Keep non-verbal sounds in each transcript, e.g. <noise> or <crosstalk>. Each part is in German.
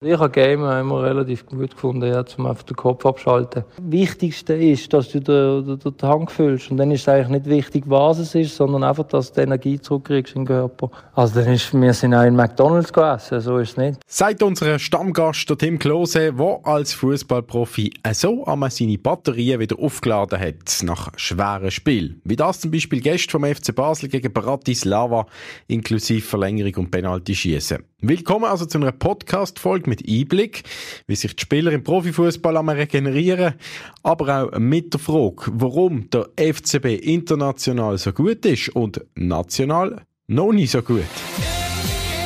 Ich habe Game immer relativ gut gefunden, ja, um einfach den Kopf abschalten. Das Wichtigste ist, dass du den, den, den Tank füllst. Und dann ist es eigentlich nicht wichtig, was es ist, sondern einfach, dass du Energie zurückkriegst im Körper. Also dann ist, wir sind auch in McDonalds gegessen, so ist es nicht. Sagt unser Stammgast, der Tim Klose, der als Fußballprofi so einmal seine Batterien wieder aufgeladen hat, nach schweren Spiel. Wie das zum Beispiel Gäste vom FC Basel gegen Bratislava, inklusive Verlängerung und Penalty schießen. Willkommen also zu einer Podcast-Folge mit Einblick, wie sich die Spieler im Profifußball regenerieren, aber auch mit der Frage, warum der FCB international so gut ist und national noch nicht so gut.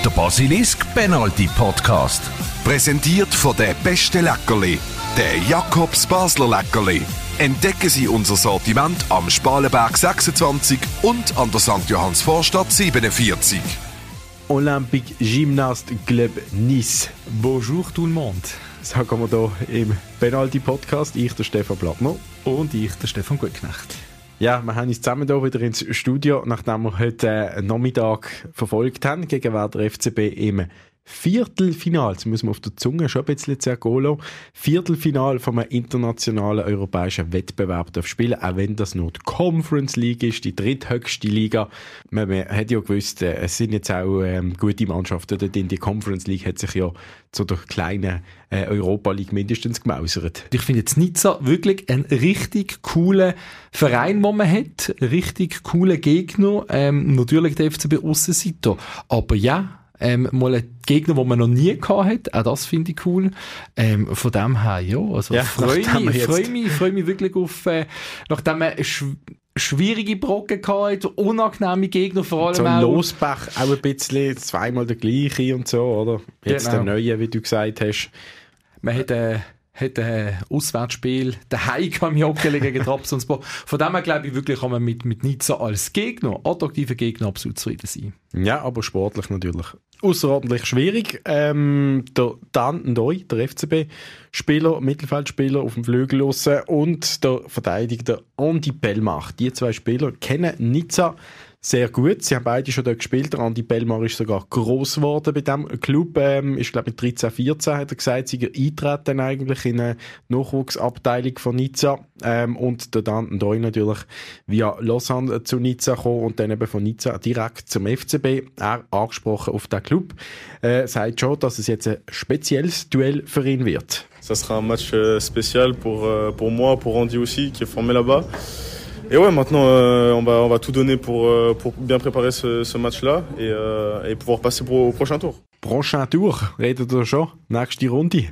Der Basilisk Penalty Podcast. Präsentiert von der beste Leckerli, der Jakobs Basler Leckerli. Entdecken Sie unser Sortiment am Spalenberg 26 und an der St. Johanns Vorstadt 47. Olympique Gymnast Club Nice. Bonjour tout le monde. Sagen wir hier im Penalty-Podcast. Ich, der Stefan Blattner. Und ich, der Stefan Gutknecht. Ja, wir haben uns zusammen hier wieder ins Studio, nachdem wir heute äh, Nachmittag verfolgt haben, gegen wer der FCB im Viertelfinal, jetzt muss man auf der Zunge schon ein bisschen zergehen Viertelfinal von einem internationalen europäischen Wettbewerb darf spielen, auch wenn das nur die Conference League ist, die dritthöchste Liga. Man, man hat ja gewusst, äh, es sind jetzt auch ähm, gute Mannschaften dort in die Conference League hat sich ja zu der kleinen äh, Europa League mindestens gemausert. Ich finde jetzt Nizza wirklich ein richtig cooler Verein, den man hat, richtig cooler Gegner, ähm, natürlich der FCB Aussenseiter, aber ja, ähm, mal ein Gegner, den man noch nie gehabt hat. Auch das finde ich cool. Ähm, von dem her, ja, also ja, freue mich, freu mich, freu mich wirklich auf, äh, nachdem man schwierige Brocken gehabt, unangenehme Gegner vor allem so auch. Losbach auch ein bisschen, zweimal der gleiche und so, oder? Jetzt genau. der neue, wie du gesagt hast. Man hat, äh, hat ein Auswärtsspiel daheim <laughs> am Joggeli gegen Trabzonspor. Von dem her glaube ich wirklich, kann man mit, mit Nizza als Gegner, attraktiver Gegner, absolut zufrieden sein. Ja, aber sportlich natürlich außerordentlich schwierig. Ähm, der Dan Ndoy, der FCB-Spieler, Mittelfeldspieler auf dem Flügel und der Verteidiger Andy Bellmach. Die zwei Spieler kennen Nizza sehr gut. Sie haben beide schon dort gespielt. Der Andi Bellmar ist sogar gross geworden bei diesem Club. Ähm, ist, glaube ich, 13, 14 hat er gesagt, sie eintreten eigentlich in eine Nachwuchsabteilung von Nizza. Ähm, und der Dan Doi natürlich via Lausanne zu Nizza gekommen und dann eben von Nizza direkt zum FCB. Er angesprochen auf den Club. Äh, sagt schon, dass es jetzt ein spezielles Duell für ihn wird. Ça sera un match euh, spécial pour, euh, pour moi, pour Andy aussi, qui est formé là-bas. Et ouais, maintenant, euh, on, va, tout donner pour, euh, bien préparer ce, match-là et, euh, et pouvoir passer au prochain tour. Prochain Tour, redet ihr schon? Nächste Runde?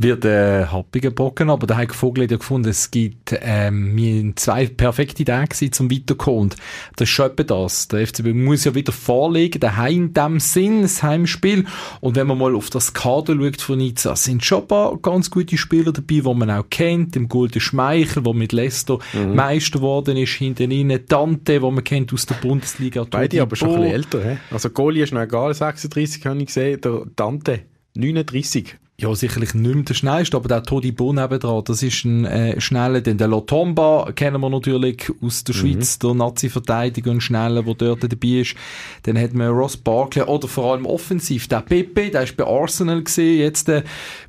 Wird äh, happiger Brocken, aber der Heiko Vogel hat ja gefunden, es gibt ähm, zwei perfekte Tage zum Weiterkommen. Und das ist schon das. Der FCB muss ja wieder vorlegen, daheim in dem Sinn, das Heimspiel. Und wenn man mal auf das Kader schaut von Nizza, sind schon ein paar ganz gute Spieler dabei, die man auch kennt. Im Golden Schmeichel, der mit Leicester mhm. Meister geworden ist, hinten rein. Dante, wo man kennt aus der Bundesliga. Beide aber schon ein bisschen älter. He? Also Goli ist noch egal, 36 habe ich gesehen, der Dante 39 ja, sicherlich nicht mehr der schnellste, aber der Todi Bo nebendran, das ist ein äh, schneller, denn der Lotomba kennen wir natürlich aus der mhm. Schweiz, der Nazi-Verteidiger und schneller, der dort dabei ist. Dann hat man Ross Barkley, oder vor allem offensiv, der Pepe, der ist bei Arsenal gesehen, jetzt äh,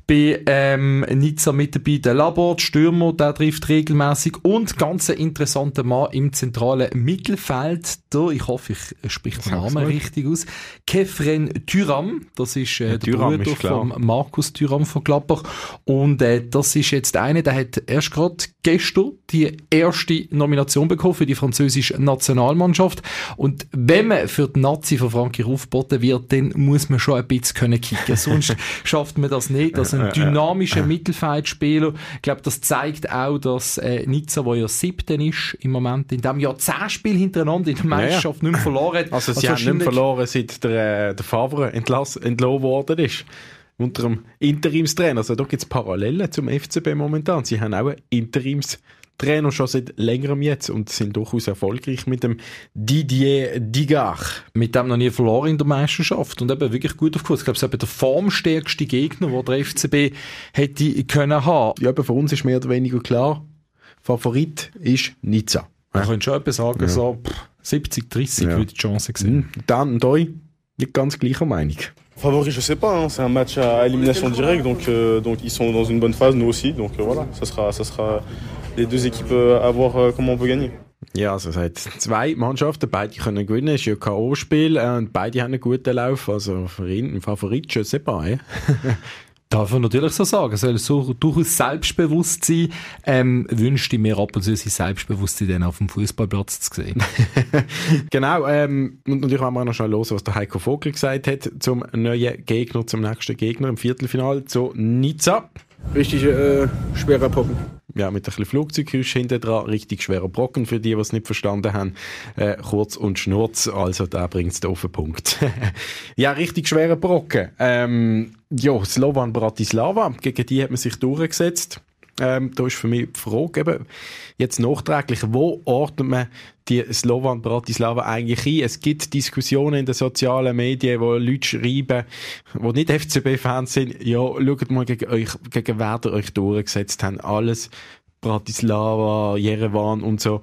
bei ähm, Nizza mit dabei, der Labort, Stürmer, der trifft regelmäßig und ganz ein interessanter Mann im zentralen Mittelfeld, der, ich hoffe, ich spreche den Namen richtig aus, Kefren Tyram, das ist äh, der Thuram Bruder von Markus Tyram von Gladbach. Und äh, das ist jetzt einer, der hat erst gerade gestern die erste Nomination bekommen für die französische Nationalmannschaft. Und wenn man für die Nazi von Frankreich aufgeboten wird, dann muss man schon ein bisschen können kicken. <laughs> Sonst schafft man das nicht. Also ein dynamischer Mittelfeldspieler. Ich glaube, das zeigt auch, dass äh, Nizza, wo ja siebten ist im Moment, in diesem Jahr zehn Spiele hintereinander in der Meisterschaft ja, ja. nicht mehr verloren hat. Also sie also haben nicht mehr verloren, seit der, äh, der Favre entlassen worden ist unter dem Interimstrainer. Also da gibt es Parallelen zum FCB momentan. Sie haben auch einen Interimstrainer schon seit längerem jetzt und sind durchaus erfolgreich mit dem Didier Digard. Mit dem noch nie verloren in der Meisterschaft und eben wirklich gut aufgepasst. Ich glaube, es ist eben der formstärkste Gegner, den der FCB hätte können haben. Ja, aber für uns ist mehr oder weniger klar, Favorit ist Nizza. Man ja. könnte schon etwas sagen, ja. so pff, 70, 30 ja. würde die Chance sehen. Dann Doi nicht ganz gleicher Meinung. Favori, je sais pas, hein. c'est un match à élimination directe, donc, euh, donc ils sont dans une bonne phase, nous aussi, donc euh, voilà, ça sera, ça sera les deux équipes euh, à voir euh, comment on peut gagner. Ja, also es hat zwei Mannschaften, beide können gewinnen, es ist ja K.O.-Spiel und beide haben einen guten Lauf, also für ihn ein Favorit, je sais pas, ja. <laughs> Darf man natürlich so sagen. Soll so durchaus selbstbewusst sein. Ähm, wünschte ich mir ab und zu sein Selbstbewusstsein dann auf dem Fußballplatz zu sehen. <laughs> genau, ähm, und natürlich wollen wir noch schnell hören, was der Heiko Vogel gesagt hat zum neuen Gegner, zum nächsten Gegner im Viertelfinale, zu Nizza. Richtig äh, schwerer Brocken. Ja, mit ein bisschen Flugzeuggeräusch hinten dran, richtig schwerer Brocken für die, die es nicht verstanden haben. Äh, kurz und schnurz, also da bringt es den Punkt. <laughs> ja, richtig schwerer Brocken. Ähm, ja, Slovan Bratislava, gegen die hat man sich durchgesetzt. Ähm, da ist für mich die Frage, eben, jetzt nachträglich, wo ordnet man die Slovan Bratislava eigentlich ein? Es gibt Diskussionen in den sozialen Medien, wo Leute schreiben, die nicht FCB-Fans sind, ja, schaut mal gegen euch, gegen wer ihr euch durchgesetzt habt. Alles Bratislava, Jerewan und so.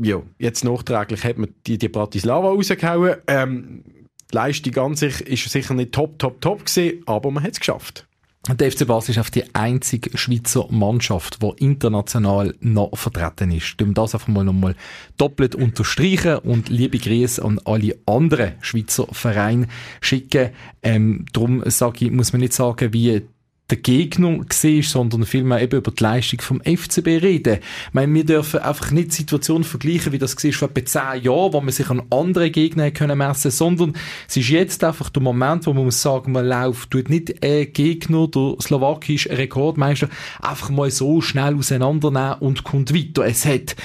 Ja, jetzt nachträglich hat man die, die Bratislava rausgehauen. Ähm, die Leistung an sich ist sicher nicht top, top, top gewesen, aber man hat es geschafft. Der FC Basel ist auf die einzige Schweizer Mannschaft, die international noch vertreten ist. Wir das einfach mal nochmal doppelt unterstreichen und liebe Grüße an alle anderen Schweizer Vereine schicken. Ähm, darum sage ich, muss man nicht sagen, wie der Gegner war, sondern vielmehr eben über die Leistung vom FCB reden. Ich meine, wir dürfen einfach nicht die Situation vergleichen, wie das war vor etwa zehn Jahren, wo man sich an andere Gegner können messen sondern es ist jetzt einfach der Moment, wo man muss sagen, man läuft, tut nicht ein Gegner, der slowakische Rekordmeister, einfach mal so schnell auseinandernehmen und kommt weiter. Es hat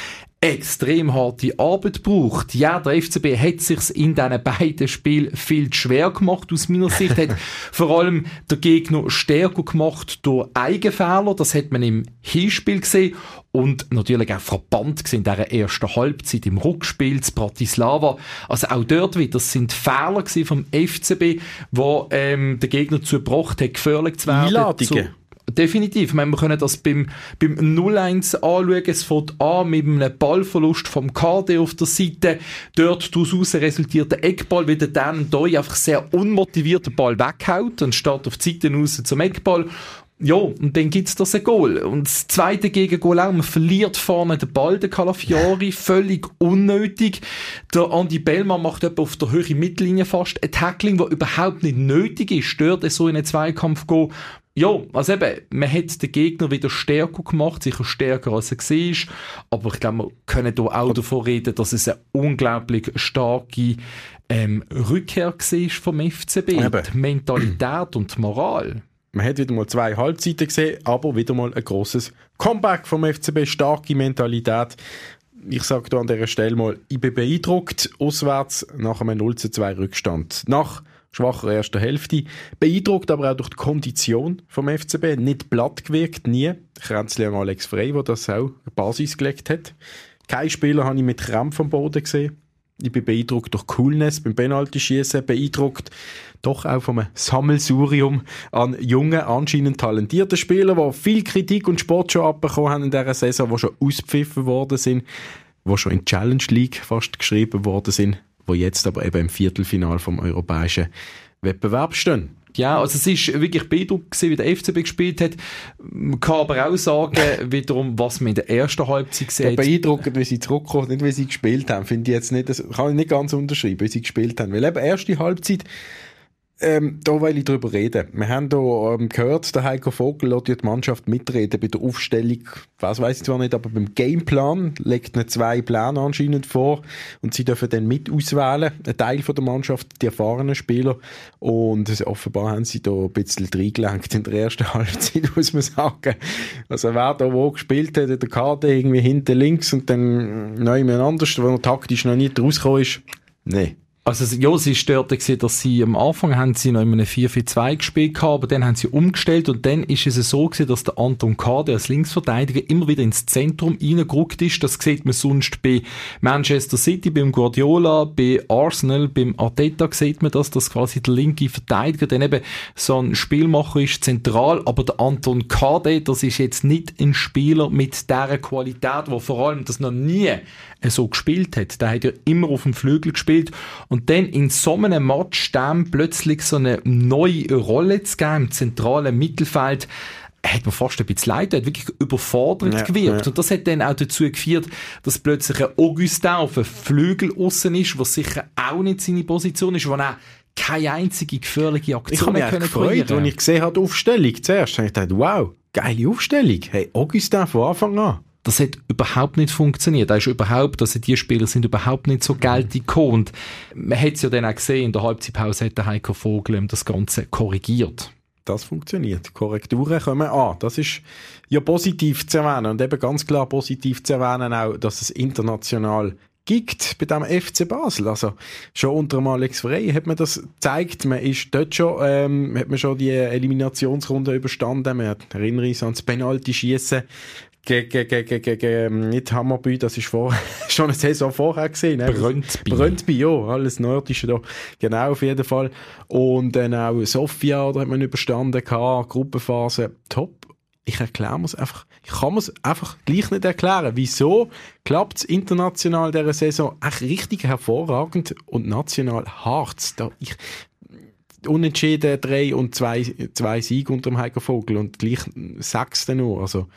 extrem harte Arbeit braucht. Ja, der FCB hat sich in diesen beiden Spielen viel schwer gemacht, aus meiner Sicht. hat <laughs> vor allem der Gegner stärker gemacht durch Eigenfehler. Das hat man im Hinspiel gesehen. Und natürlich auch verbannt gesehen in dieser ersten Halbzeit im Rückspiel zu Bratislava. Also auch dort wieder, das sind Fehler vom FCB, wo ähm, der Gegner zu gebracht hat, gefährlich zu werden. Einladungen. Definitiv. Ich meine, wir können das beim, beim 0-1 anschauen. Es fängt an mit einem Ballverlust vom KD auf der Seite. Dort daraus resultiert der Eckball, wie der dann Doi einfach sehr unmotiviert den Ball weghaut und startet auf die Seite raus zum Eckball. Ja, und dann gibt's das ein Goal. Und das zweite Gegengol auch, man verliert vorne den Ball, der Calafiori, völlig unnötig. Der Andy Bellmann macht etwa auf der Höhe Mittellinie fast ein Tackling, das überhaupt nicht nötig ist, stört es so in einen Zweikampf gehen. Ja, also eben, man hat den Gegner wieder stärker gemacht, sicher stärker als er war, aber ich glaube, wir können hier auch davon reden, dass es eine unglaublich starke ähm, Rückkehr war vom FCB, eben. die Mentalität und die Moral. Man hat wieder mal zwei Halbzeiten gesehen, aber wieder mal ein großes Comeback vom FCB, starke Mentalität. Ich sage da an dieser Stelle mal, ich bin beeindruckt, auswärts nach einem 0 zu 2 Rückstand. Nach schwacher erster Hälfte. Beeindruckt aber auch durch die Kondition vom FCB. Nicht platt gewirkt, nie. Kränzli an Alex Frey, der das auch Basis gelegt hat. Kein Spieler habe ich mit Krämpf am Boden gesehen. Ich bin beeindruckt durch Coolness beim Penalty-Schießen, beeindruckt doch auch vom Sammelsurium an jungen, anscheinend talentierten Spielern, die viel Kritik und Sport schon abbekommen haben in dieser Saison, die schon auspfiffen worden sind, die schon in die Challenge League fast geschrieben worden sind wo jetzt aber eben im Viertelfinal vom europäischen Wettbewerb stehen. Ja, also es ist wirklich beeindruckend wie der FCB gespielt hat. Man kann aber auch sagen, <laughs> wiederum, was man in der ersten Halbzeit gesehen hat. Beeindruckend, wie sie zurückkommen, nicht wie sie gespielt haben, finde ich jetzt nicht, das kann ich nicht ganz unterschreiben, wie sie gespielt haben. Weil eben erste Halbzeit, ähm, da will ich drüber reden. Wir haben hier ähm, gehört, der Heiko Vogel lässt die Mannschaft mitreden bei der Aufstellung, was weiß ich zwar nicht, aber beim Gameplan legt er zwei Pläne anscheinend vor und sie dürfen dann mit auswählen, ein Teil von der Mannschaft, die erfahrenen Spieler und offenbar haben sie da ein bisschen reingelenkt in der ersten <laughs> Halbzeit, muss man sagen. Also wer da wo gespielt hat, der Karte irgendwie hinten links und dann neu anders, wo er taktisch noch nicht rausgekommen ist, nee. Also, ja, sie störte gesehen, dass sie am Anfang haben sie noch in einem 4-4-2 gespielt haben, aber dann haben sie umgestellt und dann ist es so gewesen, dass der Anton Kade als Linksverteidiger immer wieder ins Zentrum reingerückt ist. Das sieht man sonst bei Manchester City, beim Guardiola, bei Arsenal, beim Arteta sieht man das, dass quasi der linke Verteidiger dann eben so ein Spielmacher ist, zentral, aber der Anton Kade, das ist jetzt nicht ein Spieler mit dieser Qualität, wo vor allem das noch nie so gespielt hat. Der hat ja immer auf dem Flügel gespielt Und dann in so einem Match dem plötzlich so eine neue Rolle zu geben im zentralen Mittelfeld, hat man fast ein bisschen leid, hat wirklich überfordert ja, gewirkt. Ja. Und das hat dann auch dazu geführt, dass plötzlich ein Augustin auf einem Flügel außen ist, was sicher auch nicht seine Position ist, wo auch keine einzige gefährliche Aktion ich habe mich gefreut, als ich gesehen habe, die Aufstellung zuerst. habe ich gedacht, wow, geile Aufstellung. Hey, Augustin von Anfang an. Das hat überhaupt nicht funktioniert. Da ist überhaupt, also die Spieler sind überhaupt nicht so geltig gekommen. Und man hat es ja dann auch gesehen, in der Halbzeitpause hat der Heiko Vogel das Ganze korrigiert. Das funktioniert. Korrekturen kommen an. Das ist ja positiv zu erwähnen. Und eben ganz klar positiv zu erwähnen auch, dass es international gibt bei dem FC Basel. Also schon unter dem Alex Frey hat man das gezeigt. Man ist dort schon, ähm, hat man schon die Eliminationsrunde überstanden. Man hat, erinnere ich ans Penalty-Schießen gegen, gegen, gegen, nicht Hammerby, das ist vor, <laughs> schon eine Saison vorher gesehen. Ne? Bröntby. Bröntby, ja, alles Nordische da. Genau, auf jeden Fall. Und dann auch Sofia, da hat man überstanden gehabt, Gruppenphase, top ich erkläre es einfach, ich kann mir es einfach gleich nicht erklären. Wieso klappt es international dieser Saison echt richtig hervorragend und national hart? Da ich, unentschieden drei und zwei, zwei Siege unter dem Heiko Vogel und gleich sechste nur. Also,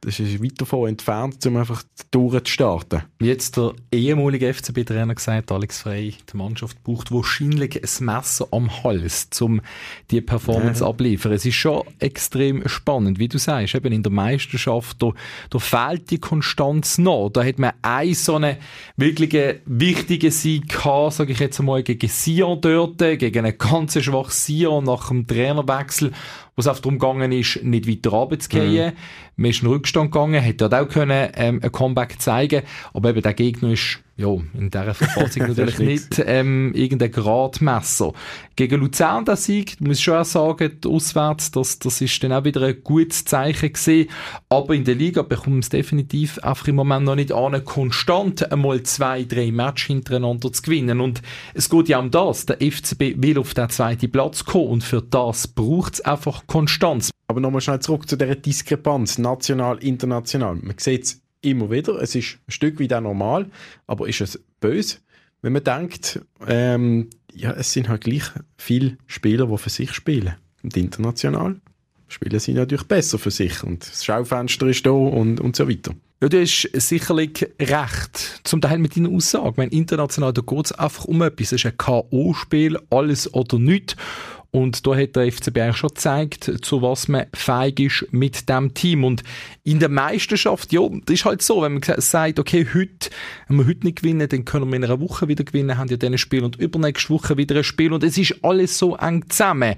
das ist weit davon entfernt, um einfach durchzustarten. Wie jetzt der ehemalige FCB-Trainer gesagt, Alex Frey, die Mannschaft braucht wahrscheinlich ein Messer am Hals, um die Performance ja. abliefern. Es ist schon extrem spannend, wie du sagst, eben in der Meisterschaft, da, da fehlt die Konstanz noch. Da hat man einen so einen wirklich wichtigen Sieg gehabt, sage ich jetzt einmal, gegen Sion dort, gegen einen ganz schwachen Sion nach dem Trainerwechsel wo es einfach darum gegangen ist, nicht weiter runterzugehen. Mhm. Man ist in den Rückstand gegangen, hätte dort auch können, ähm, ein Comeback zeigen aber eben der Gegner ist ja, in dieser Verfassung <laughs> natürlich nicht ähm, irgendein Gradmesser. Gegen Luzern der Sieg, muss ich schon auch sagen, auswärts, das, das ist dann auch wieder ein gutes Zeichen gewesen. Aber in der Liga bekommen es definitiv einfach im Moment noch nicht an, konstant einmal zwei, drei Matches hintereinander zu gewinnen. Und es geht ja um das. Der FCB will auf den zweiten Platz kommen und für das braucht es einfach Konstanz. Aber nochmal schnell zurück zu dieser Diskrepanz, national, international. Man sieht es immer wieder. Es ist ein Stück weit auch normal, aber ist es böse, wenn man denkt, ähm, ja, es sind halt gleich viele Spieler, die für sich spielen. Und international spielen sie natürlich besser für sich und das Schaufenster ist da und, und so weiter. Ja, du hast sicherlich recht, zum Teil mit deiner Aussage. Ich meine, international, da geht es einfach um etwas. Es ist ein K.O.-Spiel, alles oder nichts. Und da hat der FCB eigentlich schon gezeigt, zu was man feig ist mit dem Team. Und in der Meisterschaft, ja, das ist halt so, wenn man sagt, okay, heute, wenn wir heute nicht gewinnen, dann können wir in einer Woche wieder gewinnen, haben ja dann ein Spiel und übernächste Woche wieder ein Spiel und es ist alles so eng zusammen.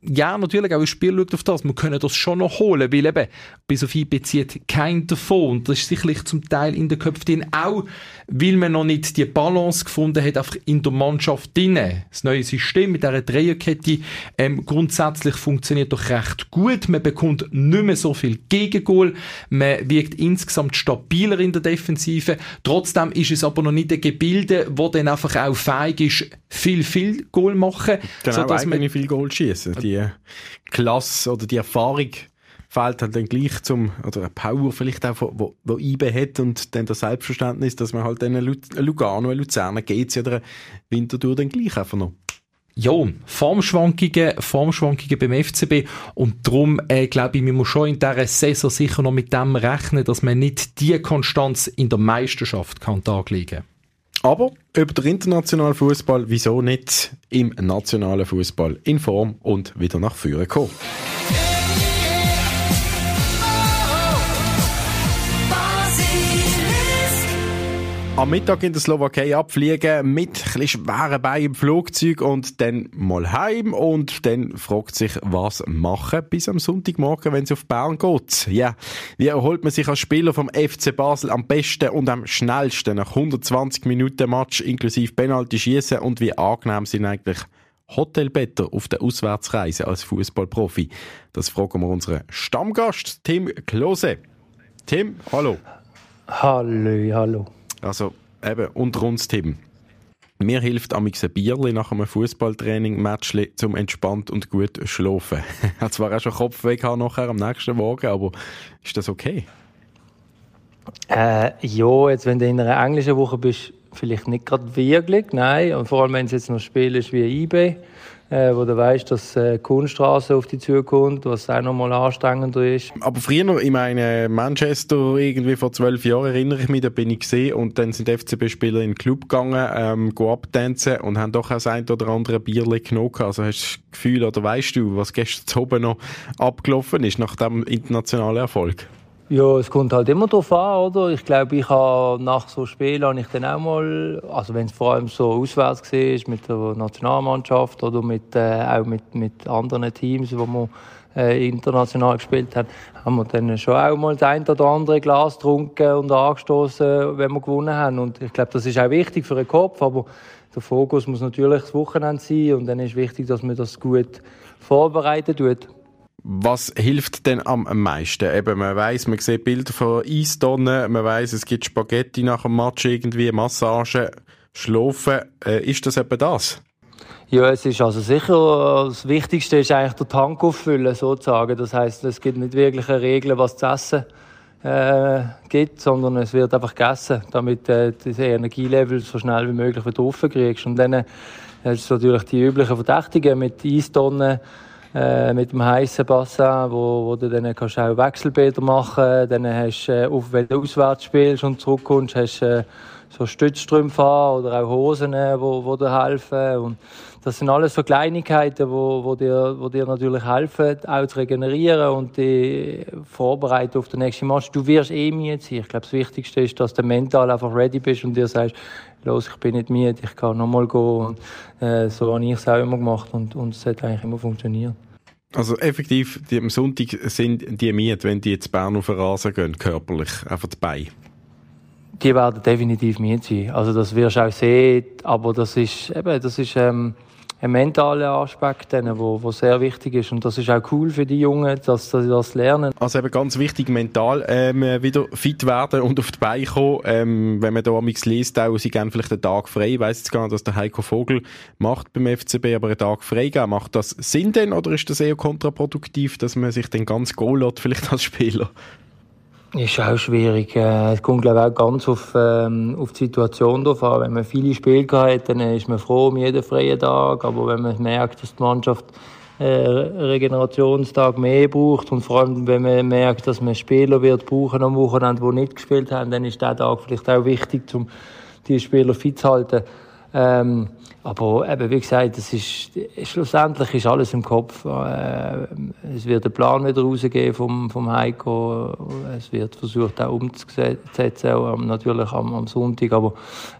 Ja, natürlich, auch ein Spiel schaut auf das, wir können das schon noch holen, weil eben, bis auf ihn bezieht kein davon und das ist sicherlich zum Teil in der Köpfe drin, auch weil man noch nicht die Balance gefunden hat, einfach in der Mannschaft drinnen. Das neue System mit dieser Dreierkette ähm, grundsätzlich funktioniert doch recht gut. Man bekommt nicht mehr so viel Gegengol. Man wirkt insgesamt stabiler in der Defensive. Trotzdem ist es aber noch nicht ein Gebilde, wo dann einfach auch feig ist, viel, viel Goal machen. Genau, sodass man viel Goal schießen. Die Klasse oder die Erfahrung fehlt halt dann gleich zum, oder eine Power vielleicht auch, wo, wo IBE hat und dann das Selbstverständnis, dass man halt dann Lugano, Luzerner, GC oder Winterthur dann gleich einfach noch. Ja, Formschwankungen, Formschwankungen beim FCB und darum äh, glaube ich, man muss schon in dieser Saison sicher noch mit dem rechnen, dass man nicht die Konstanz in der Meisterschaft kann taglegen aber über den internationalen Fußball, wieso nicht im nationalen Fußball in Form und wieder nach vorne kommen? Am Mittag in der Slowakei abfliegen mit ein schweren Beinen im Flugzeug und dann mal heim und dann fragt sich, was machen bis am Sonntagmorgen, wenn es auf Bern geht. Ja, wie erholt man sich als Spieler vom FC Basel am besten und am schnellsten nach 120 Minuten Match inklusive Penalty schießen und wie angenehm sind eigentlich Hotelbetter auf der Auswärtsreise als Fußballprofi? Das fragen wir unseren Stammgast Tim Klose. Tim, hallo. Hallo, hallo. Also eben, uns, Tim. Mir hilft amix ein Bierli nach einem Fußballtraining, Matchli, zum entspannt und gut schlafen. <laughs> Ich hatte zwar auch schon Kopfweh nachher am nächsten Morgen, aber ist das okay? Äh, ja, jetzt wenn du in einer englischen Woche bist, vielleicht nicht gerade wirklich, nein. Und vor allem, wenn es jetzt noch Spiel ist wie IB, äh, wo du weißt, dass äh, Kunststraße auf dich zukommt, was auch nochmal anstrengender ist. Aber früher, ich meine, Manchester, irgendwie vor zwölf Jahren erinnere ich mich, da bin ich gesehen und dann sind FCB-Spieler in den Club gegangen, ähm, go abtanzen und haben doch auch das ein oder andere Bierle genommen. Also hast du das Gefühl oder weißt du, was gestern oben noch abgelaufen ist nach dem internationalen Erfolg? Ja, es kommt halt immer darauf an, oder? Ich glaube, ich habe nach so Spielen habe ich dann auch mal, also wenn es vor allem so auswärts war, mit der Nationalmannschaft oder mit, äh, auch mit, mit anderen Teams, wo wir äh, international gespielt haben, haben wir dann schon auch mal das ein oder andere Glas getrunken und angestoßen, wenn wir gewonnen haben. Und ich glaube, das ist auch wichtig für den Kopf, aber der Fokus muss natürlich das Wochenende sein und dann ist wichtig, dass man das gut vorbereitet tut. Was hilft denn am meisten? Eben, man weiß, man sieht Bilder von Eistonnen, man weiß, es gibt Spaghetti nach dem Match irgendwie, Massage, Schlafen. Äh, ist das eben das? Ja, es ist also sicher, das Wichtigste ist eigentlich der Tank auffüllen, sozusagen. Das heißt, es gibt nicht wirklich eine Regel, was zu essen äh, gibt, sondern es wird einfach gegessen, damit äh, das Energielevel so schnell wie möglich wieder aufkriegst. Und dann äh, ist natürlich die üblichen Verdächtigen mit Eistonnen, äh, mit dem heißen Bassin, wo, wo du dann kannst auch Wechselbäder machen Dann hast du, äh, wenn du auswärts spielst und zurückkommst, hast äh, so Stützstrümpfe oder auch Hosen, äh, wo, wo dir helfen. Und das sind alles so Kleinigkeiten, wo, wo, dir, wo dir natürlich helfen, auch zu regenerieren und die vorbereiten auf den nächsten Match. Du wirst eh müde sein. Ich glaube, das Wichtigste ist, dass du mental einfach ready bist und dir sagst, los, ich bin nicht müde, ich kann nochmal gehen. Und, äh, so habe ich es auch immer gemacht und, und es hat eigentlich immer funktioniert. Also effektiv, die, am Sonntag sind die müde, wenn die jetzt Bern auf den Rasen gehen, körperlich, einfach dabei. Die werden definitiv müde sein. Also das wirst du auch sehen, aber das ist eben, das ist... Ähm, ein mentaler Aspekt, der sehr wichtig ist. Und das ist auch cool für die Jungen, dass, dass sie das lernen. Also eben ganz wichtig, mental ähm, wieder fit werden und auf die Beine kommen. Ähm, wenn man da amigs liest, auch, sie geben vielleicht einen Tag frei. Ich weiss jetzt gar nicht, was der Heiko Vogel macht beim FCB, aber einen Tag frei geben. Macht das Sinn denn oder ist das eher kontraproduktiv, dass man sich dann ganz goal lässt, vielleicht als Spieler? Ist auch schwierig. Äh, es kommt, glaube ich, auch ganz auf, ähm, auf die Situation drauf an. Wenn man viele Spiele hat, dann ist man froh um jeden freien Tag. Aber wenn man merkt, dass die Mannschaft äh, Regenerationstag mehr braucht und vor allem, wenn man merkt, dass man Spieler wird brauchen am Wochenende, die nicht gespielt haben, dann ist der Tag vielleicht auch wichtig, um die Spieler fit zu halten. Ähm, aber eben, wie gesagt, das ist, schlussendlich ist alles im Kopf. Äh, es wird ein Plan wieder rausgehen vom, vom Heiko. Es wird versucht, auch umzusetzen, auch natürlich am, am Sonntag. Aber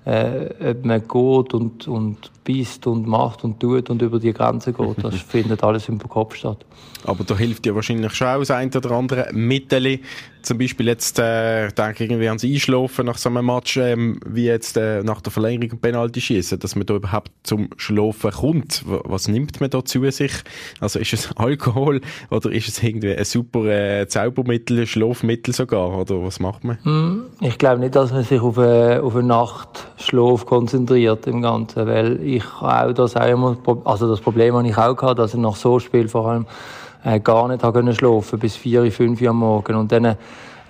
äh, ob man geht und, und beißt und macht und tut und über die Grenze geht, das <laughs> findet alles im Kopf statt. Aber da hilft ja wahrscheinlich schon auch das ein oder andere Mittel. Zum Beispiel jetzt, äh, denke irgendwie ans Einschlafen nach so einem Match, ähm, wie jetzt äh, nach der Verlängerung Penalty schießen, dass man da überhaupt zum Schlafen kommt. Was nimmt man da zu sich? Also ist es <laughs> Alkohol oder ist es irgendwie ein super äh, Zaubermittel, Schlafmittel sogar? Oder was macht man? Hm, ich glaube nicht, dass man sich auf einen, auf einen Nachtschlaf konzentriert im Ganzen, weil ich auch das auch immer, also das Problem habe ich auch gehabt, dass ich nach so Spiel vor allem äh, gar nicht habe schlafen bis vier, fünf Uhr am Morgen und dann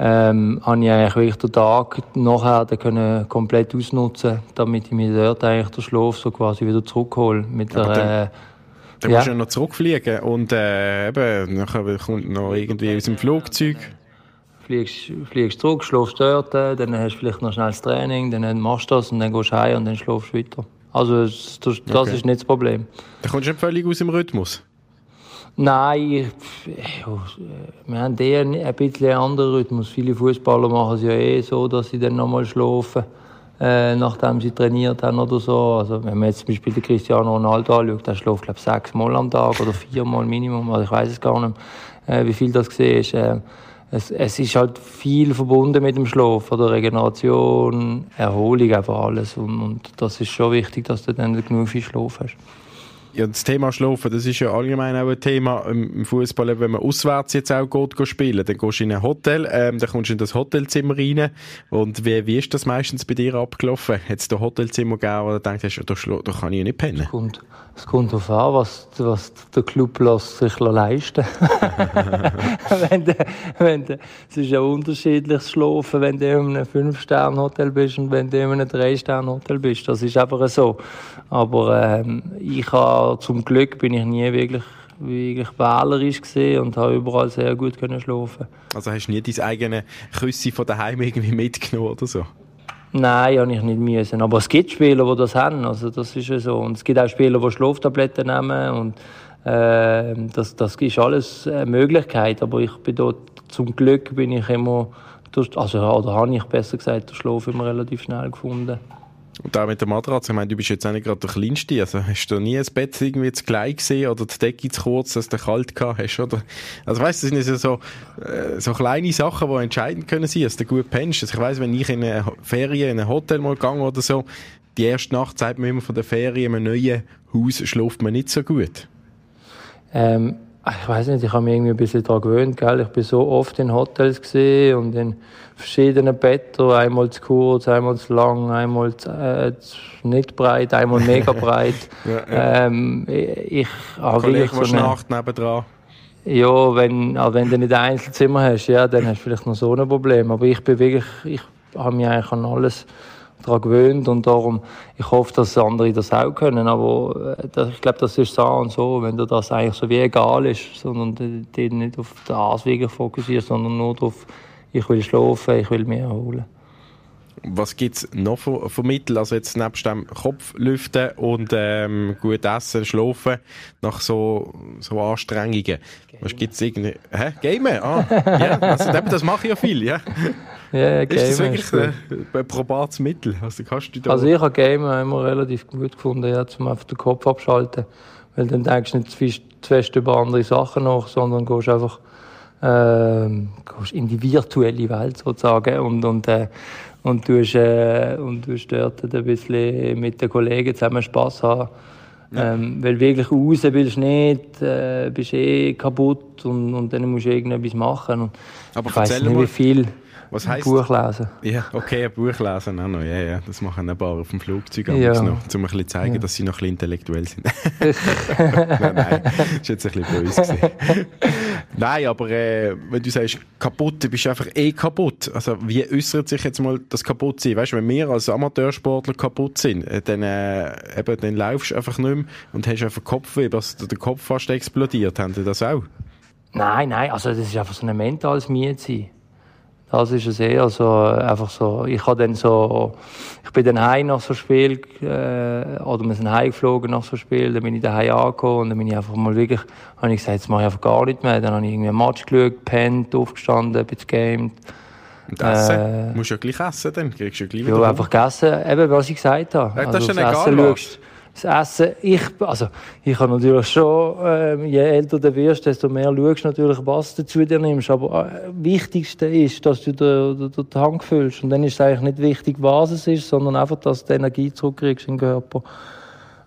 ähm, habe ich eigentlich wirklich den Tag nachher können komplett ausnutzen, damit ich mir dort eigentlich den Schlaf so quasi wieder zurückhole. Mit der, dann, äh, dann ja. musst du ja noch zurückfliegen und äh, eben, nachher kommt noch irgendwie aus dem Flugzeug. Fliegst, fliegst zurück, schlafst dort, äh, dann hast du vielleicht noch schnell das Training, dann machst du das und dann gehst du heim und dann schlafst du weiter. Also das, das okay. ist nicht das Problem. Dann kommst du nicht völlig aus dem Rhythmus? Nein, wir haben eher ein bisschen anderen Rhythmus. Viele Fußballer machen es ja eh so, dass sie dann nochmal schlafen, äh, nachdem sie trainiert haben oder so. Also wenn man jetzt zum Beispiel den Cristiano Ronaldo anschaut, der schläft glaube ich sechsmal am Tag oder viermal Minimum. Also ich weiß es gar nicht, äh, wie viel das gesehen ist. Äh, es, es, ist halt viel verbunden mit dem Schlaf, oder Regeneration, Erholung, einfach alles. Und, und das ist schon wichtig, dass du dann genug viel Schlaf hast. Ja, das Thema Schlafen, das ist ja allgemein auch ein Thema im Fußball. Wenn man auswärts jetzt auch geht, spielen, dann gehst du in ein Hotel, ähm, dann kommst du in das Hotelzimmer rein. Und wie, wie ist das meistens bei dir abgelaufen? Hat es da Hotelzimmer gegeben, wo du denkst, da, da kann ich nicht pennen? Es kommt, es kommt darauf an, was, was der Club lässt sich leisten de, <laughs> wenn Es ist ja unterschiedliches Schlafen, wenn du in einem 5-Sterne-Hotel bist und wenn du in einem 3-Sterne-Hotel bist. Das ist einfach so. Aber ähm, ich habe, zum Glück bin ich nie wirklich wirklich wählerisch gesehen und habe überall sehr gut können schlafen. Also hast du nie deine eigene Küsse von daheim irgendwie mitgenommen oder so? Nein, habe ich nicht müssen. Aber es gibt Spieler, die das haben. Also das ist ja so. Und es gibt auch Spieler, die Schlaftabletten nehmen. Und äh, das, das ist alles eine Möglichkeit. Aber ich bin dort, zum Glück bin ich immer, also oder habe ich besser gesagt, den Schlaf immer relativ schnell gefunden. Und auch mit der Matratze, ich meine, du bist jetzt auch nicht gerade der Kleinste, also hast du nie ein Bett irgendwie zu klein gesehen oder die Decke zu kurz, dass du kalt gehabt hast, oder? Also weißt du, das sind so, äh, so kleine Sachen, die entscheidend können sein, dass du gut pennst. Also ich weiss, wenn ich in eine Ferien, in ein Hotel mal gegangen oder so, die erste Nacht sagt man immer von der Ferien, in einem neuen Haus schläft man nicht so gut. Ähm, ich weiß nicht, ich habe mich irgendwie ein bisschen daran gewöhnt, gell? Ich bin so oft in Hotels gesehen und in verschiedenen Betten, einmal zu kurz, einmal zu lang, einmal zu, äh, nicht breit, einmal mega <laughs> breit. ja, ja. Ähm, ich habe wirklich so eine... Nacht nebendran. Ja, wenn, also wenn du nicht ein Einzelzimmer hast, ja, dann hast du vielleicht noch so ein Problem. Aber ich bin wirklich, ich habe mich eigentlich an alles daran gewöhnt und darum, ich hoffe, dass andere das auch können, aber äh, ich glaube, das ist so und so, wenn dir das eigentlich so wie egal ist, sondern die nicht auf das wirklich fokussierst, sondern nur darauf, ich will schlafen, ich will mich erholen. Was gibt es noch von, von Mitteln? Also jetzt nebst dem Kopflüften und ähm, gut essen, schlafen, nach so, so Anstrengungen. Was gibt's irgendwie? Hä? Gamen? Ah, ja, also das mache ich ja viel, ja. <laughs> Gamen ist das wirklich ein, ein probates Mittel? Also, kannst du da also ich habe Gamen immer relativ gut gefunden, ja, um einfach den Kopf abschalten. Weil dann denkst du nicht zu fest über andere Sachen nach, sondern gehst einfach äh, gehst in die virtuelle Welt sozusagen und, und, äh, und du hast, äh, und du dort ein bisschen mit den Kollegen zusammen Spass haben. Ja. Ähm, weil wirklich raus willst du nicht, äh, bist eh kaputt und, und dann musst du irgendetwas machen. Und Aber ich weiß nicht, wie viel. Was heisst? Buch lesen. Ja, okay, ein Buch lesen auch noch. Ja, ja, das machen ein paar auf dem Flugzeug ja. noch, um ein bisschen zu zeigen, ja. dass sie noch ein bisschen intellektuell sind. <laughs> <laughs> nein, nein, das war jetzt ein bisschen böse. <laughs> nein, aber äh, wenn du sagst, kaputt, du bist einfach eh kaputt. Also wie äußert sich jetzt mal das Kaputtsein? Weißt du, wenn wir als Amateursportler kaputt sind, äh, dann, äh, eben, dann laufst du einfach nicht mehr und hast einfach Kopfweh, dass der Kopf fast explodiert. Haben die das auch? Nein, nein, also das ist einfach so ein mentales Mietsein. Das ist es eher so, einfach so, ich habe dann so, ich bin dann heim nach so Spiel, äh, oder wir sind heimgeflogen nach so Spiel, dann bin ich daheim angekommen und dann bin ich einfach mal wirklich, habe ich gesagt, jetzt mache ich einfach gar nicht mehr. Dann habe ich irgendwie ein Match geschaut, gepennt, aufgestanden, bin gegamed. Und essen? Äh, musst du ja gleich essen, dann kriegst du ja gleich wieder Ja, einfach gegessen, eben was ich gesagt habe. Ja, das also, ist ja egal, das Essen, ich, also, ich habe natürlich schon, äh, je älter du wirst, desto mehr schaust natürlich, was du zu dir nimmst. Aber äh, Wichtigste ist, dass du den, den, Tank füllst. Und dann ist es eigentlich nicht wichtig, was es ist, sondern einfach, dass du Energie zurückkriegst den Körper.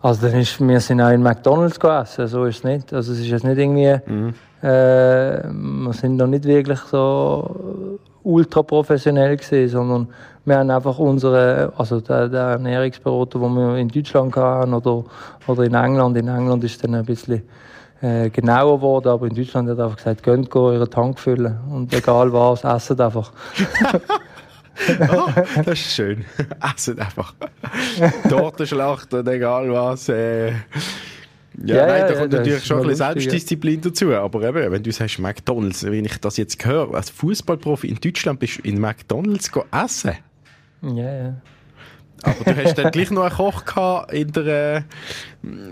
Also dann ist, wir sind auch in McDonalds gegessen, so ist es nicht. Also es ist jetzt nicht irgendwie, mhm. äh, wir sind noch nicht wirklich so ultra professionell gesehen, sondern wir haben einfach unsere, also der, der Ernährungsberater, den wir in Deutschland hatten oder, oder in England. In England ist es dann ein bisschen äh, genauer geworden, aber in Deutschland hat er einfach gesagt, könnt euren Tank füllen und egal was, essen einfach. <laughs> oh, <laughs> das ist schön. Essen <laughs> einfach. Tortenschlacht und egal was. Äh, ja, ja, nein, da kommt natürlich schon ein bisschen Selbstdisziplin dazu. Aber eben, wenn du sagst McDonalds, wenn ich das jetzt höre, als Fußballprofi in Deutschland bist du in McDonalds essen. Ja, ja. Aber du hast dann gleich noch einen Koch gehabt in der,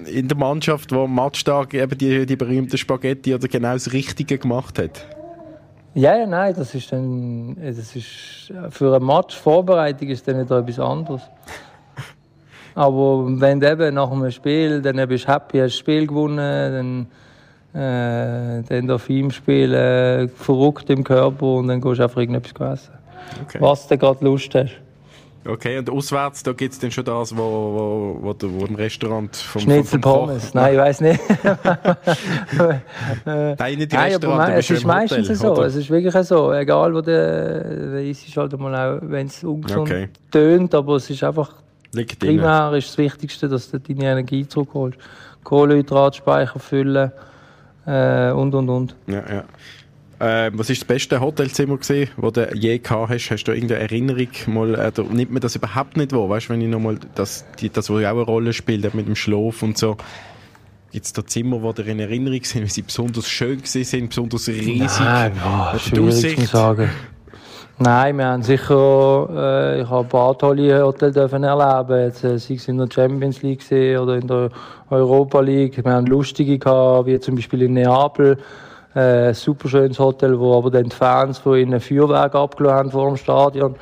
in der Mannschaft, der am Matchtag eben die, die berühmten Spaghetti oder genau das Richtige gemacht hat. Ja, ja, nein, das ist dann, das ist, für eine Matchvorbereitung ist dann wieder etwas anderes. Aber wenn du eben nach einem Spiel, dann bist du happy, hast das Spiel gewonnen, dann, äh, dann darf ihm spielen, verrückt im Körper und dann gehst du einfach irgendetwas essen. Okay. Was du gerade Lust hast. Okay, und auswärts, da gibt es dann schon das, wo, wo, wo, wo, im Restaurant vom, Schnitzel vom, Pommes. Nein, ich weiß nicht. <laughs> Nein, nicht im Nein, Restaurant, bist es ist meistens Hotel, so. oder? Es ist wirklich so. Egal, wo der, der ist, ist halt mal auch, wenn es ungesund Okay. tönt, aber es ist einfach Liegt drin. primär ist das Wichtigste, dass du deine Energie zurückholst. Kohlenhydratspeicher füllen äh, und und und. Ja, ja. Ähm, was ist das beste Hotelzimmer gesehen, wo du je gehabt hast? Hast du irgendeine Erinnerung? Mal, äh, da nimmt man das überhaupt nicht wahr? Weißt du, wenn ich nochmal das, die, das, wo ja auch eine Rolle spielt, mit dem Schlaf und so. Gibt es da Zimmer, die dir in Erinnerung sind, wie sie besonders schön sind, besonders riesig? Nein, der schwierig zu sagen. Nein, wir haben sicher, äh, ich habe ein paar tolle Hotels dürfen erleben, jetzt, äh, sei es in der Champions League oder in der Europa League. Wir haben lustige gehabt, wie zum Beispiel in Neapel, ein super schönes Hotel, wo aber dann die Fans von ihnen Feuerwerk abgelassen haben vor dem Stadion.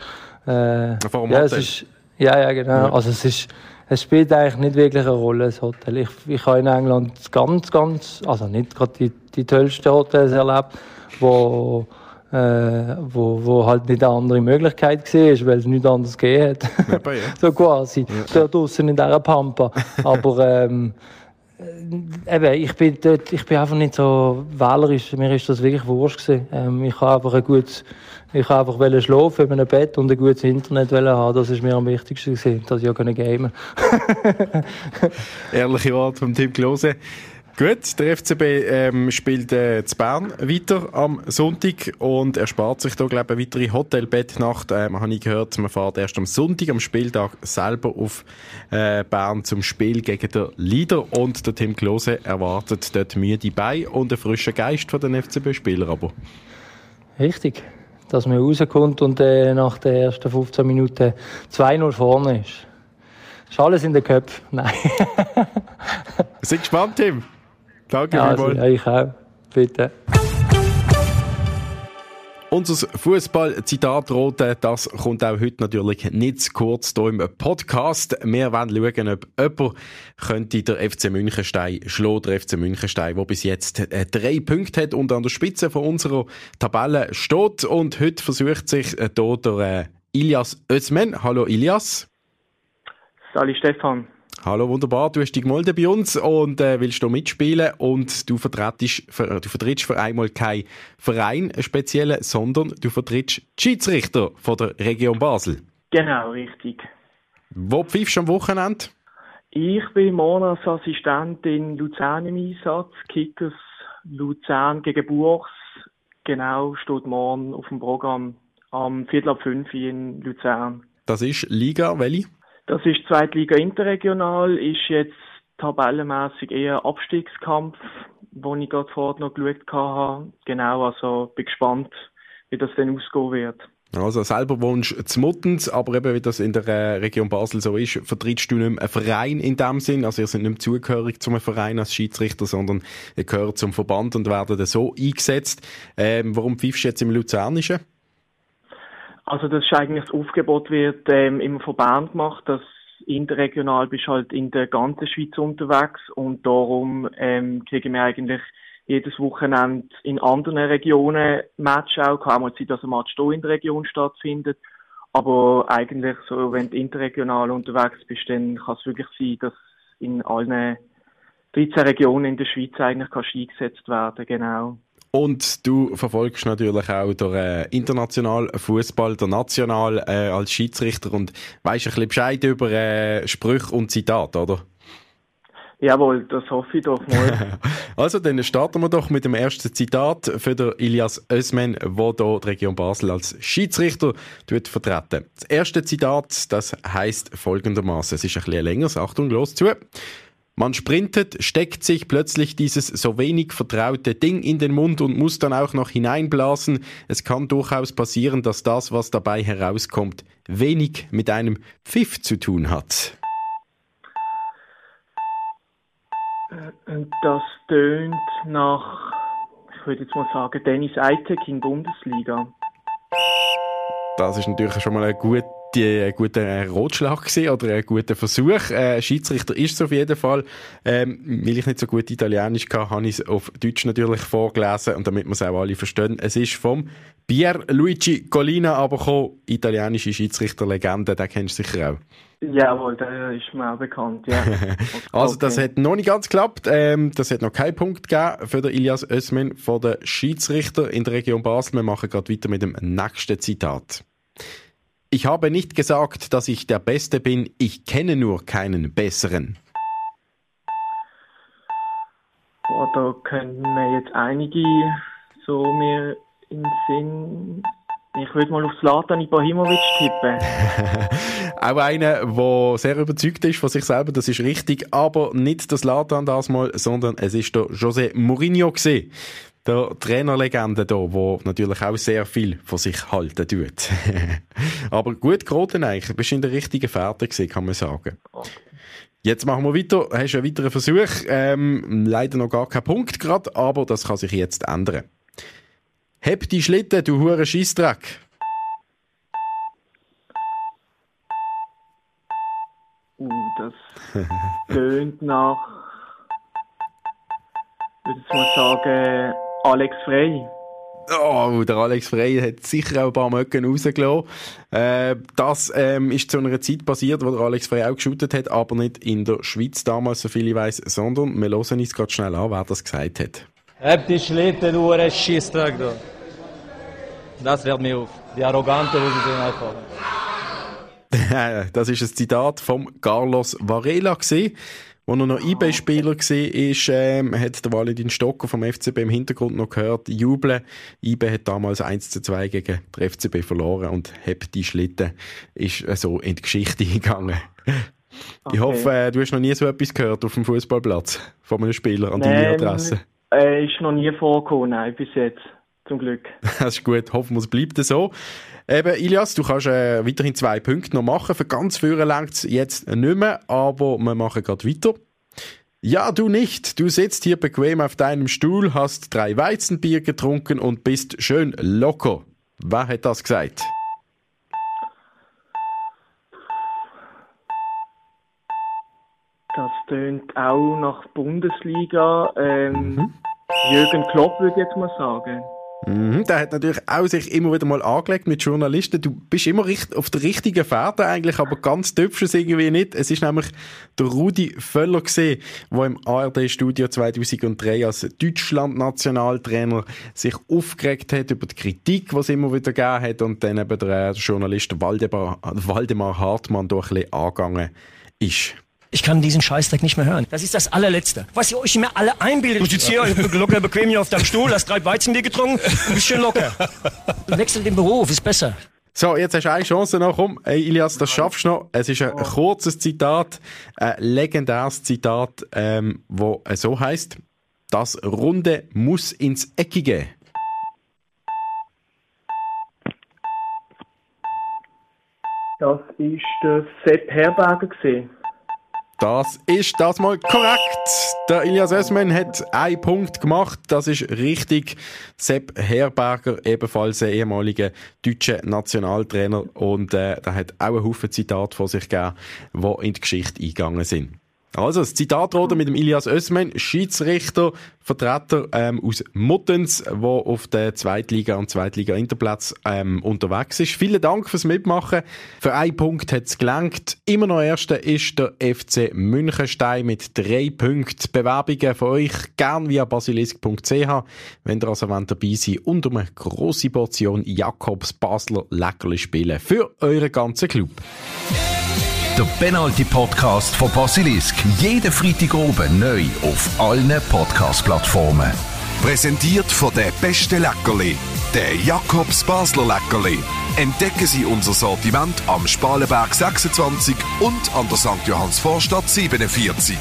Äh, Vor dem ja, es Hotel? ist, ja, ja, genau. Also es ist, es spielt eigentlich nicht wirklich eine Rolle, das Hotel. Ich, ich habe in England ganz, ganz, also nicht gerade die, die tollsten Hotels erlebt, wo, äh, wo, wo halt nicht eine andere Möglichkeit war, weil es nichts anderes gegeben hat. <laughs> Ja. so quasi. Da draussen in dieser Pampa. Aber, ähm, äh, eben, ich bin dort, ich bin einfach nicht so wählerisch. Mir ist das wirklich wurscht gewesen. Ähm, ich habe einfach ein gutes, ich habe einfach schlafen in einem Bett und ein gutes Internet haben. Das ist mir am wichtigsten gewesen, dass ich auch gamen konnte. <laughs> Ehrliche Worte vom Tim Klose. Gut, der FCB ähm, spielt äh, zu Bern weiter am Sonntag und er spart sich da, glaube ich, eine weitere Hotelbettnacht. Ähm, habe ich gehört, man fährt erst am Sonntag, am Spieltag, selber auf äh, Bern zum Spiel gegen den Leader und der Tim Klose erwartet dort müde bei und einen frischen Geist von den FCB-Spielern aber. Richtig. Dass man rauskommt und äh, nach den ersten 15 Minuten 2-0 vorne ist. Ist alles in den Köpfen? <laughs> Nein. Sind gespannt, Tim? Danke Ja, also, vielmals. ja, ich auch. Bitte. Unser Fußball-Zitat rote, das kommt auch heute natürlich nicht zu kurz hier im Podcast. Wir wollen schauen, ob jemand könnte der FC Münchenstein schlagen, der FC Münchenstein, der bis jetzt äh, drei Punkte hat und an der Spitze von unserer Tabelle steht. Und heute versucht sich äh, hier der äh, Ilias Özmen. Hallo Ilias. Sali Stefan. Hallo, wunderbar. Du hast dich gemeldet bei uns und äh, willst hier mitspielen und du vertrittst, für, du vertrittst für einmal keinen Verein, speziellen, sondern du vertrittst die Schiedsrichter von der Region Basel. Genau, richtig. Wo pfeifst du am Wochenende? Ich bin Monatsassistent in Luzern im Einsatz. Kickers Luzern gegen Buchs. Genau, steht morgen auf dem Programm am Viertel ab fünf in Luzern. Das ist Liga, welche? Das ist Zweitliga Interregional, ist jetzt tabellenmäßig eher Abstiegskampf, wo ich gerade vorher noch geschaut habe. Genau, also bin gespannt, wie das denn ausgehen wird. Also selber wohnst du zu Muttens, aber eben wie das in der äh, Region Basel so ist, vertrittst du nicht mehr einen Verein in dem Sinn, also ihr seid nicht mehr zugehörig zum Verein als Schiedsrichter, sondern ihr gehört zum Verband und werden dann so eingesetzt. Ähm, warum pfeifst du jetzt im Luzernischen? Also das ist eigentlich das Aufgebot wird ähm, immer von Bern gemacht, dass interregional bist halt in der ganzen Schweiz unterwegs und darum ähm, kriegen wir eigentlich jedes Wochenende in anderen Regionen Match auch. Kann auch mal sein, dass ein Match hier in der Region stattfindet. Aber eigentlich so, wenn du interregional unterwegs bist, dann kann es wirklich sein, dass in allen 13 Regionen in der Schweiz eigentlich kannst eingesetzt werden, genau. Und du verfolgst natürlich auch den äh, internationalen Fußball, der national äh, als Schiedsrichter und weißt ein bisschen Bescheid über äh, Sprüche und Zitate, oder? Jawohl, das hoffe ich doch mal. <laughs> Also, dann starten wir doch mit dem ersten Zitat für den Ilias Özmen, der hier die Region Basel als Schiedsrichter vertreten. Das erste Zitat, das heißt folgendermaßen. Es ist ein bisschen länger, Achtung, los zu. Man sprintet, steckt sich plötzlich dieses so wenig vertraute Ding in den Mund und muss dann auch noch hineinblasen. Es kann durchaus passieren, dass das, was dabei herauskommt, wenig mit einem Pfiff zu tun hat. Und das tönt nach, ich würde jetzt mal sagen, Dennis Eitek in Bundesliga. Das ist natürlich schon mal eine gute die ein guter Rotschlag gewesen oder ein guter Versuch. Äh, Schiedsrichter ist es auf jeden Fall. Ähm, weil ich nicht so gut Italienisch kann, habe ich es auf Deutsch natürlich vorgelesen und damit wir es auch alle verstehen. Es ist vom Pierluigi Colina aber gekommen, italienische Schiedsrichterlegende, den kennst du sicher auch. Jawohl, der ist mir auch bekannt, ja. <laughs> also das hat noch nicht ganz geklappt. Ähm, das hat noch keinen Punkt gegeben für den Ilias Özmen von den Schiedsrichter in der Region Basel. Wir machen gerade weiter mit dem nächsten Zitat. Ich habe nicht gesagt, dass ich der Beste bin, ich kenne nur keinen besseren. Boah, da könnten mir jetzt einige so mir in Sinn. Ich würde mal auf Zlatan Ibrahimovic tippen. <laughs> Auch einer, der sehr überzeugt ist von sich selber, das ist richtig, aber nicht das Zlatan das mal, sondern es ist der José Mourinho gewesen der Trainerlegende da, der natürlich auch sehr viel von sich halten tut. <laughs> Aber gut geraten eigentlich. Du bist in der richtigen Fährte gewesen, kann man sagen. Jetzt machen wir weiter. Hast einen weiteren Versuch. Ähm, leider noch gar kein Punkt gerade, aber das kann sich jetzt ändern. Heb die Schlitten, du hure Scheissdreck. Uh, das <laughs> tönt nach, ich würde mal sagen, Alex Frey. Oh, der Alex Frey hat sicher auch ein paar Möcken rausgelassen. Äh, das ähm, ist zu einer Zeit passiert, wo der Alex Frey auch geschootet hat, aber nicht in der Schweiz damals, so viel ich weiss, sondern wir hören uns gerade schnell an, wer das gesagt hat. Hab die Schlitten, du Schießtag da. Das fällt mir auf. Die Arrogante, die sind einfach. das ist ein Zitat von Carlos Varela gesehen. Als er noch IB-Spieler war, ist, ähm, hat der Valentin Stocker vom FCB im Hintergrund noch gehört, jubeln. IB hat damals 1 zu 2 gegen den FCB verloren und hat die Schlitten ist äh, so in die Geschichte <laughs> gegangen. Okay. Ich hoffe, äh, du hast noch nie so etwas gehört auf dem Fußballplatz von einem Spieler an deine Adresse. Äh, ist noch nie vorgekommen, nein, bis jetzt. Zum Glück. <laughs> Das ist gut. Hoffen wir, es bleibt so. Eben, Ilias, du kannst äh, weiterhin zwei Punkte noch machen. Für ganz früher längt es jetzt nicht mehr, aber wir machen gerade weiter. Ja, du nicht. Du sitzt hier bequem auf deinem Stuhl, hast drei Weizenbier getrunken und bist schön locker. Wer hat das gesagt? Das tönt auch nach Bundesliga. Ähm, mhm. Jürgen Klopp würde ich jetzt mal sagen. Mhm, der hat natürlich auch sich immer wieder mal angelegt mit Journalisten. Du bist immer auf der richtigen Fährte eigentlich, aber ganz töpfst irgendwie nicht. Es ist nämlich der Rudi Völler gesehen, der im ARD-Studio 2003 als Deutschland-Nationaltrainer sich aufgeregt hat über die Kritik, es immer wieder gegeben hat und dann eben der Journalist Waldemar, Waldemar Hartmann durch ein bisschen angegangen ist. Ich kann diesen Scheißdreck nicht mehr hören. Das ist das allerletzte. Was ihr euch immer alle einbildet. Du sitzt hier locker bequem hier auf deinem Stuhl, hast drei Weizenbier getrunken, ein bisschen locker. Wechsel den Beruf, ist besser. So, jetzt hast du eine Chance noch. Komm, hey, Ilias, das schaffst du noch. Es ist ein kurzes Zitat, ein legendäres Zitat, ähm, wo so heißt: Das Runde muss ins Eckige. Das ist der Sepp Herberger gesehen. Das ist das mal korrekt. Der Ilias Ösmen hat einen Punkt gemacht. Das ist richtig. Sepp Herberger, ebenfalls ein ehemaliger deutscher Nationaltrainer. Und äh, der hat auch einen Haufen Zitate vor sich gegeben, die in die Geschichte eingegangen sind. Also, das Zitat oder mit dem Ilias Ösmen, Schiedsrichter, Vertreter ähm, aus Muttens, der auf der Zweitliga- und Zweitliga-Interplatz ähm, unterwegs ist. Vielen Dank fürs Mitmachen. Für einen Punkt hat es gelangt. Immer noch Erster ist der FC Münchenstein mit drei Punkten. Bewerbungen von euch gern via basilisk.ch, wenn ihr also wollt dabei seid und um eine grosse Portion Jakobs Basler Leckerli spielen für euren ganzen Club der Penalty Podcast von Basilisk. Jeden Freitag oben neu auf allen Podcast-Plattformen. Präsentiert von der beste Leckerli, der Jakobs Basler Leckerli. Entdecken Sie unser Sortiment am Spalenberg 26 und an der St. Johanns Vorstadt 47.